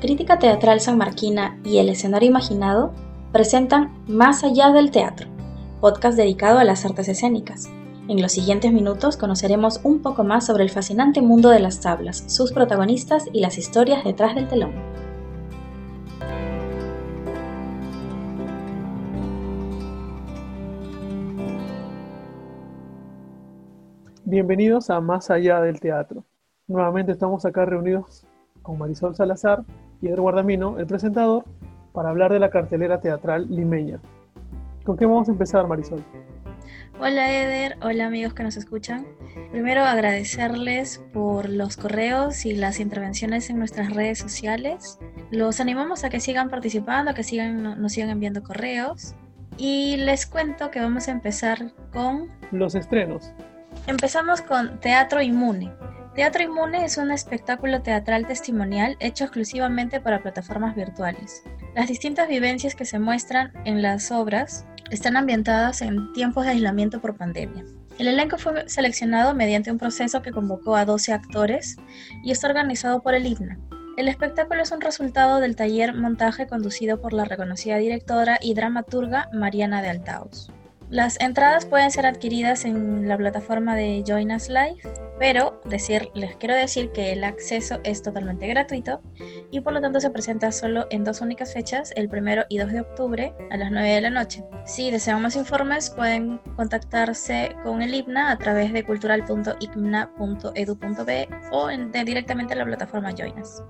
Crítica Teatral San Marquina y El Escenario Imaginado presentan Más allá del teatro, podcast dedicado a las artes escénicas. En los siguientes minutos conoceremos un poco más sobre el fascinante mundo de las tablas, sus protagonistas y las historias detrás del telón. Bienvenidos a Más allá del teatro. Nuevamente estamos acá reunidos con Marisol Salazar y Edward Guardamino, el presentador, para hablar de la cartelera teatral limeña. ¿Con qué vamos a empezar, Marisol? Hola Eder, hola amigos que nos escuchan. Primero agradecerles por los correos y las intervenciones en nuestras redes sociales. Los animamos a que sigan participando, a que sigan, nos sigan enviando correos. Y les cuento que vamos a empezar con... Los estrenos. Empezamos con Teatro Inmune. Teatro Inmune es un espectáculo teatral testimonial hecho exclusivamente para plataformas virtuales. Las distintas vivencias que se muestran en las obras están ambientadas en tiempos de aislamiento por pandemia. El elenco fue seleccionado mediante un proceso que convocó a 12 actores y está organizado por el IBNA. El espectáculo es un resultado del taller montaje conducido por la reconocida directora y dramaturga Mariana de Altaos. Las entradas pueden ser adquiridas en la plataforma de Join Us Live, pero decir, les quiero decir que el acceso es totalmente gratuito y por lo tanto se presenta solo en dos únicas fechas, el primero y 2 de octubre a las 9 de la noche. Si desean más informes pueden contactarse con el IPNA a través de cultural.icmna.edu.be o directamente en la plataforma Join Us.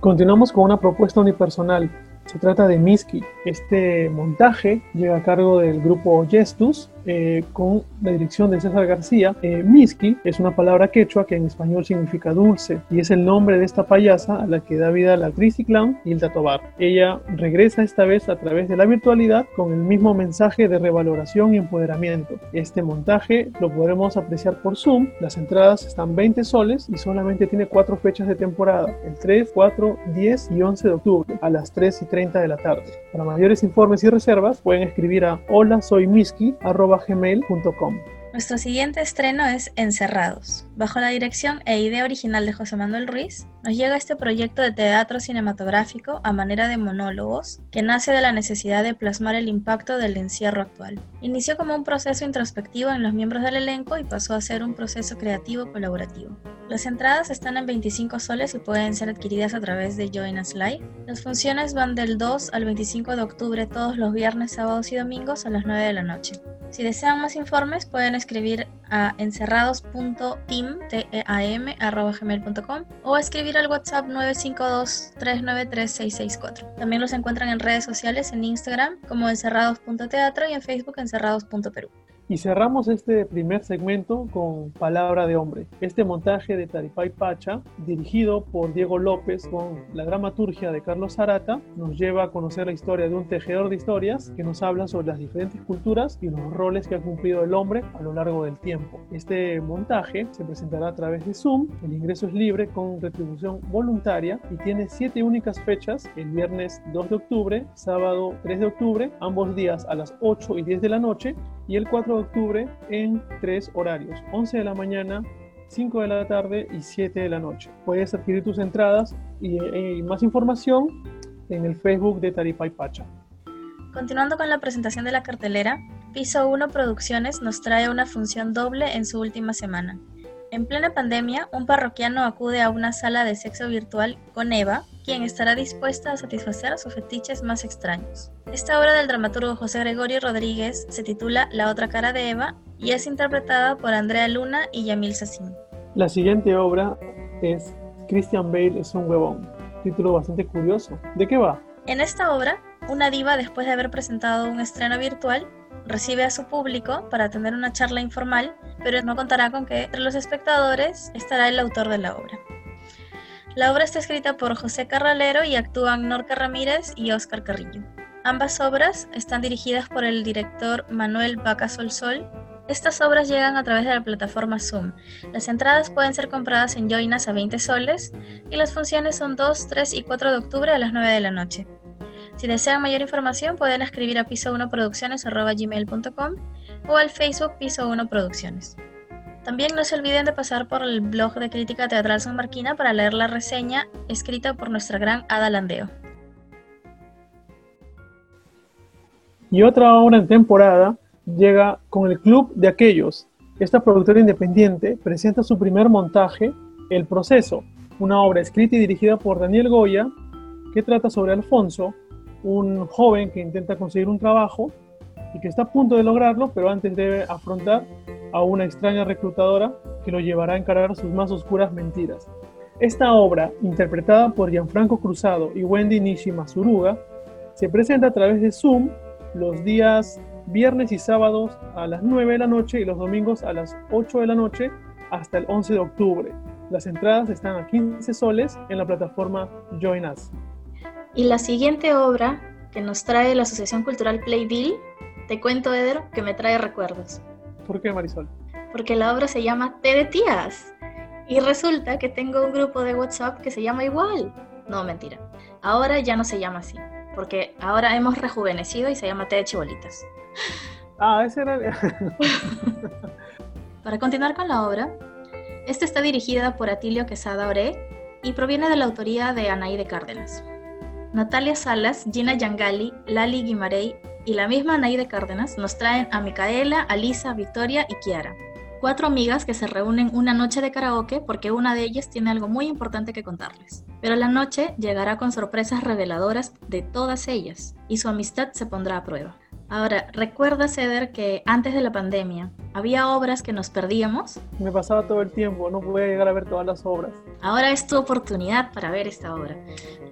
Continuamos con una propuesta unipersonal se trata de Miski. Este montaje llega a cargo del grupo Gestus eh, con la dirección de César García. Eh, Miski es una palabra quechua que en español significa dulce y es el nombre de esta payasa a la que da vida la actriz y clown Hilda. Ella regresa esta vez a través de la virtualidad con el mismo mensaje de revaloración y empoderamiento. Este montaje lo podremos apreciar por Zoom. Las entradas están 20 soles y solamente tiene cuatro fechas de temporada, el 3, 4, 10 y 11 de octubre a las 3 y 30 de la tarde. Para mayores informes y reservas pueden escribir a hola soy gmail.com. Nuestro siguiente estreno es Encerrados. Bajo la dirección e idea original de José Manuel Ruiz, nos llega este proyecto de teatro cinematográfico a manera de monólogos que nace de la necesidad de plasmar el impacto del encierro actual. Inició como un proceso introspectivo en los miembros del elenco y pasó a ser un proceso creativo colaborativo. Las entradas están en 25 soles y pueden ser adquiridas a través de Join Us Live. Las funciones van del 2 al 25 de octubre todos los viernes, sábados y domingos a las 9 de la noche. Si desean más informes pueden escribir a encerrados.team.gmail.com o escribir al WhatsApp 952-393-664. También los encuentran en redes sociales en Instagram como encerrados.teatro y en Facebook encerrados.perú. Y cerramos este primer segmento con Palabra de Hombre. Este montaje de Taripay Pacha, dirigido por Diego López con la dramaturgia de Carlos Zarata, nos lleva a conocer la historia de un tejedor de historias que nos habla sobre las diferentes culturas y los roles que ha cumplido el hombre a lo largo del tiempo. Este montaje se presentará a través de Zoom, el ingreso es libre con retribución voluntaria y tiene siete únicas fechas, el viernes 2 de octubre, sábado 3 de octubre, ambos días a las 8 y 10 de la noche y el 4 de octubre en tres horarios, 11 de la mañana, 5 de la tarde y 7 de la noche. Puedes adquirir tus entradas y, eh, más información en el Facebook de Taripay Pacha. Continuando con la presentación de la cartelera, Piso 1 Producciones nos trae una función doble en su última semana. En plena pandemia, un parroquiano acude a una sala de sexo virtual con Eva, quien estará dispuesta a satisfacer sus fetiches más extraños. Esta obra del dramaturgo José Gregorio Rodríguez se titula La otra cara de Eva y es interpretada por Andrea Luna y Yamil Sassin. La siguiente obra es Christian Bale es un huevón, título bastante curioso. ¿De qué va? En esta obra, una diva después de haber presentado un estreno virtual recibe a su público para tener una charla informal, pero no contará con que entre los espectadores estará el autor de la obra. La obra está escrita por José Carralero y actúan Norca Ramírez y Óscar Carrillo. Ambas obras están dirigidas por el director Manuel Vaca Sol Sol. Estas obras llegan a través de la plataforma Zoom. Las entradas pueden ser compradas en Joinas a 20 soles y las funciones son 2, 3 y 4 de octubre a las 9 de la noche. Si desean mayor información pueden escribir a piso1producciones.gmail.com o al Facebook Piso 1 Producciones. También no se olviden de pasar por el blog de Crítica Teatral San Marquina para leer la reseña escrita por nuestra gran Ada Landeo. Y otra obra en temporada llega con el Club de Aquellos. Esta productora independiente presenta su primer montaje, El Proceso, una obra escrita y dirigida por Daniel Goya que trata sobre Alfonso, un joven que intenta conseguir un trabajo y que está a punto de lograrlo, pero antes debe afrontar a una extraña reclutadora que lo llevará a encarar sus más oscuras mentiras. Esta obra, interpretada por Gianfranco Cruzado y Wendy Nishima Suruga, se presenta a través de Zoom los días viernes y sábados a las 9 de la noche y los domingos a las 8 de la noche hasta el 11 de octubre. Las entradas están a 15 soles en la plataforma Join Us. Y la siguiente obra que nos trae la Asociación Cultural Playbill, te cuento, Eder, que me trae recuerdos. ¿Por qué, Marisol? Porque la obra se llama Té de Tías. Y resulta que tengo un grupo de WhatsApp que se llama igual. No, mentira. Ahora ya no se llama así. Porque ahora hemos rejuvenecido y se llama Té de Chibolitas. Ah, ese era. Para continuar con la obra, esta está dirigida por Atilio Quesada Ore y proviene de la autoría de Anaí de Cárdenas. Natalia Salas, Gina Yangali, Lali Guimarey y la misma Anaí de Cárdenas nos traen a Micaela, Alisa, Victoria y Kiara. Cuatro amigas que se reúnen una noche de karaoke porque una de ellas tiene algo muy importante que contarles. Pero la noche llegará con sorpresas reveladoras de todas ellas y su amistad se pondrá a prueba. Ahora, ¿recuerda, Ceder, que antes de la pandemia había obras que nos perdíamos? Me pasaba todo el tiempo, no podía llegar a ver todas las obras. Ahora es tu oportunidad para ver esta obra,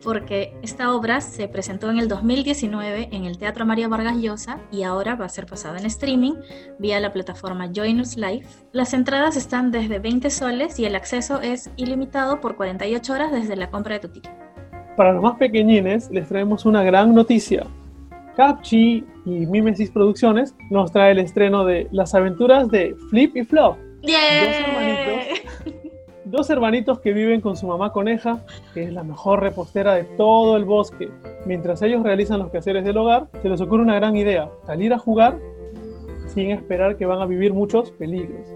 porque esta obra se presentó en el 2019 en el Teatro María Vargas Llosa y ahora va a ser pasada en streaming vía la plataforma Join Us Live. Las entradas están desde 20 soles y el acceso es ilimitado por 48 horas desde la compra de tu ticket. Para los más pequeñines les traemos una gran noticia Capchi y Mimesis Producciones nos trae el estreno de Las aventuras de Flip y Flop. Dos hermanitos, que viven con su mamá coneja, que es la mejor repostera de todo el bosque. Mientras ellos realizan los quehaceres del hogar, se les ocurre una gran idea, salir a jugar sin esperar que van a vivir muchos peligros.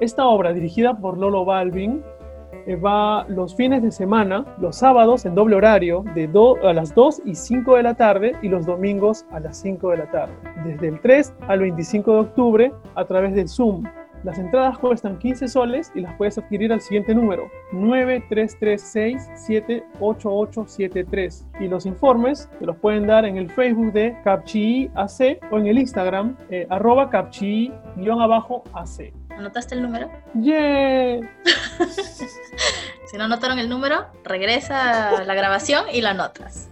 Esta obra, dirigida por Lolo Balvin, va los fines de semana, los sábados en doble horario, de a las 2 y 5 de la tarde y los domingos a las 5 de la tarde, desde el 3 al 25 de octubre a través del Zoom. Las entradas cuestan 15 soles y las puedes adquirir al siguiente número 9336-78873 y los informes te los pueden dar en el Facebook de Capchi AC o en el Instagram eh, arroba Capchi-AC. ¿Anotaste el número? ¡Yeah! si no anotaron el número, regresa la grabación y la anotas.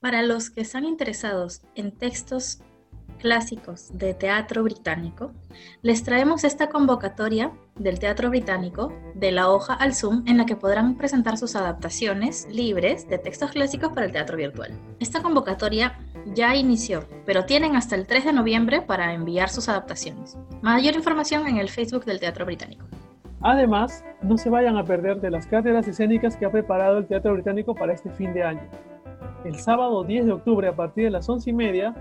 Para los que están interesados en textos clásicos de teatro británico, les traemos esta convocatoria del teatro británico de la hoja al Zoom en la que podrán presentar sus adaptaciones libres de textos clásicos para el teatro virtual. Esta convocatoria ya inició, pero tienen hasta el 3 de noviembre para enviar sus adaptaciones. Mayor información en el Facebook del Teatro Británico. Además, no se vayan a perder de las cátedras escénicas que ha preparado el Teatro Británico para este fin de año. El sábado 10 de octubre a partir de las 11 y media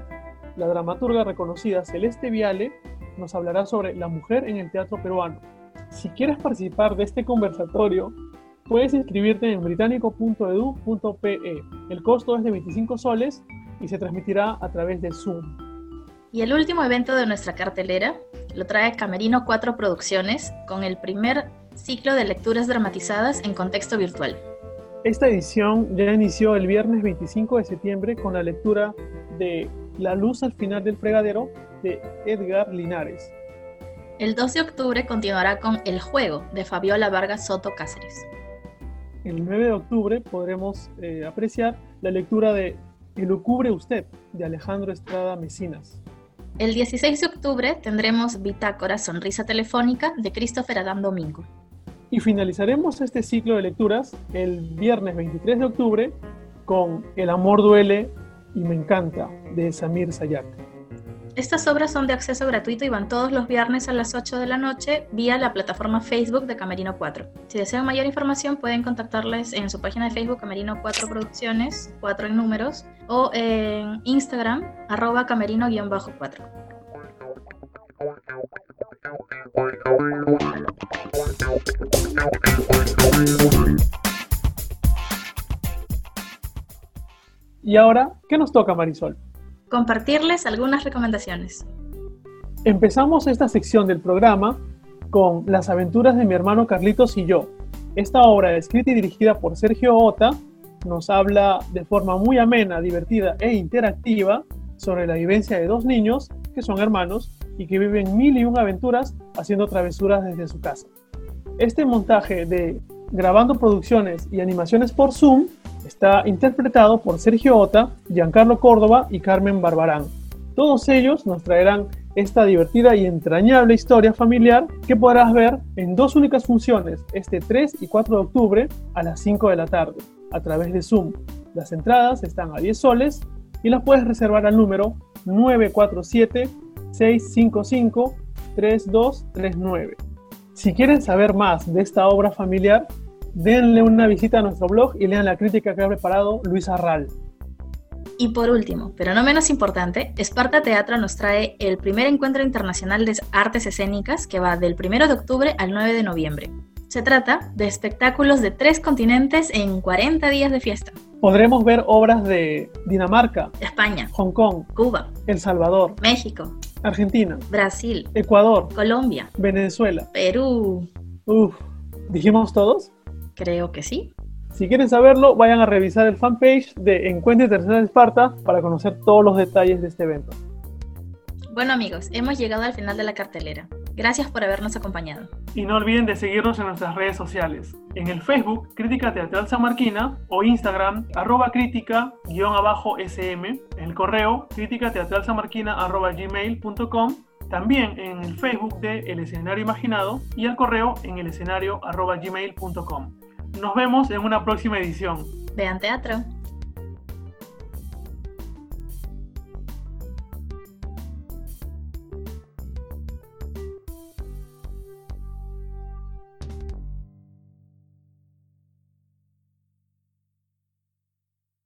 la dramaturga reconocida Celeste Viale nos hablará sobre la mujer en el teatro peruano. Si quieres participar de este conversatorio, puedes inscribirte en británico.edu.pe. El costo es de 25 soles y se transmitirá a través de Zoom. Y el último evento de nuestra cartelera lo trae Camerino 4 Producciones con el primer ciclo de lecturas dramatizadas en contexto virtual. Esta edición ya inició el viernes 25 de septiembre con la lectura de la luz al final del fregadero de Edgar Linares. El 2 de octubre continuará con El juego de Fabiola Vargas Soto Cáceres. El 9 de octubre podremos eh, apreciar la lectura de Elucubre usted de Alejandro Estrada Mesinas. El 16 de octubre tendremos Bitácora Sonrisa Telefónica de Christopher Adán Domingo. Y finalizaremos este ciclo de lecturas el viernes 23 de octubre con El amor duele y me encanta de Samir Sayat. Estas obras son de acceso gratuito y van todos los viernes a las 8 de la noche vía la plataforma Facebook de Camerino 4. Si desean mayor información pueden contactarles en su página de Facebook Camerino 4 Producciones, 4 en números, o en Instagram arroba camerino-4. Y ahora, ¿qué nos toca Marisol? Compartirles algunas recomendaciones. Empezamos esta sección del programa con Las aventuras de mi hermano Carlitos y yo. Esta obra, escrita y dirigida por Sergio Ota, nos habla de forma muy amena, divertida e interactiva sobre la vivencia de dos niños que son hermanos y que viven mil y un aventuras haciendo travesuras desde su casa. Este montaje de grabando producciones y animaciones por Zoom está interpretado por Sergio Ota, Giancarlo Córdoba y Carmen Barbarán. Todos ellos nos traerán esta divertida y entrañable historia familiar que podrás ver en dos únicas funciones este 3 y 4 de octubre a las 5 de la tarde a través de Zoom. Las entradas están a 10 soles y las puedes reservar al número 947-655-3239. Si quieren saber más de esta obra familiar, denle una visita a nuestro blog y lean la crítica que ha preparado Luis Arral. Y por último, pero no menos importante, Esparta Teatro nos trae el primer encuentro internacional de artes escénicas que va del 1 de octubre al 9 de noviembre. Se trata de espectáculos de tres continentes en 40 días de fiesta. Podremos ver obras de Dinamarca, España, Hong Kong, Cuba, El Salvador, México, Argentina, Brasil, Ecuador, Colombia, Venezuela, Perú. Uf, ¿dijimos todos? Creo que sí. Si quieren saberlo, vayan a revisar el fanpage de Encuentro de Esparta para conocer todos los detalles de este evento. Bueno amigos, hemos llegado al final de la cartelera. Gracias por habernos acompañado. Y no olviden de seguirnos en nuestras redes sociales. En el Facebook, Crítica Teatral San Marquina, o Instagram, arroba crítica, guion abajo SM, en el correo, crítica teatral gmail.com, también en el Facebook de El Escenario Imaginado y el correo en el escenario arroba gmail.com. Nos vemos en una próxima edición. Vean teatro.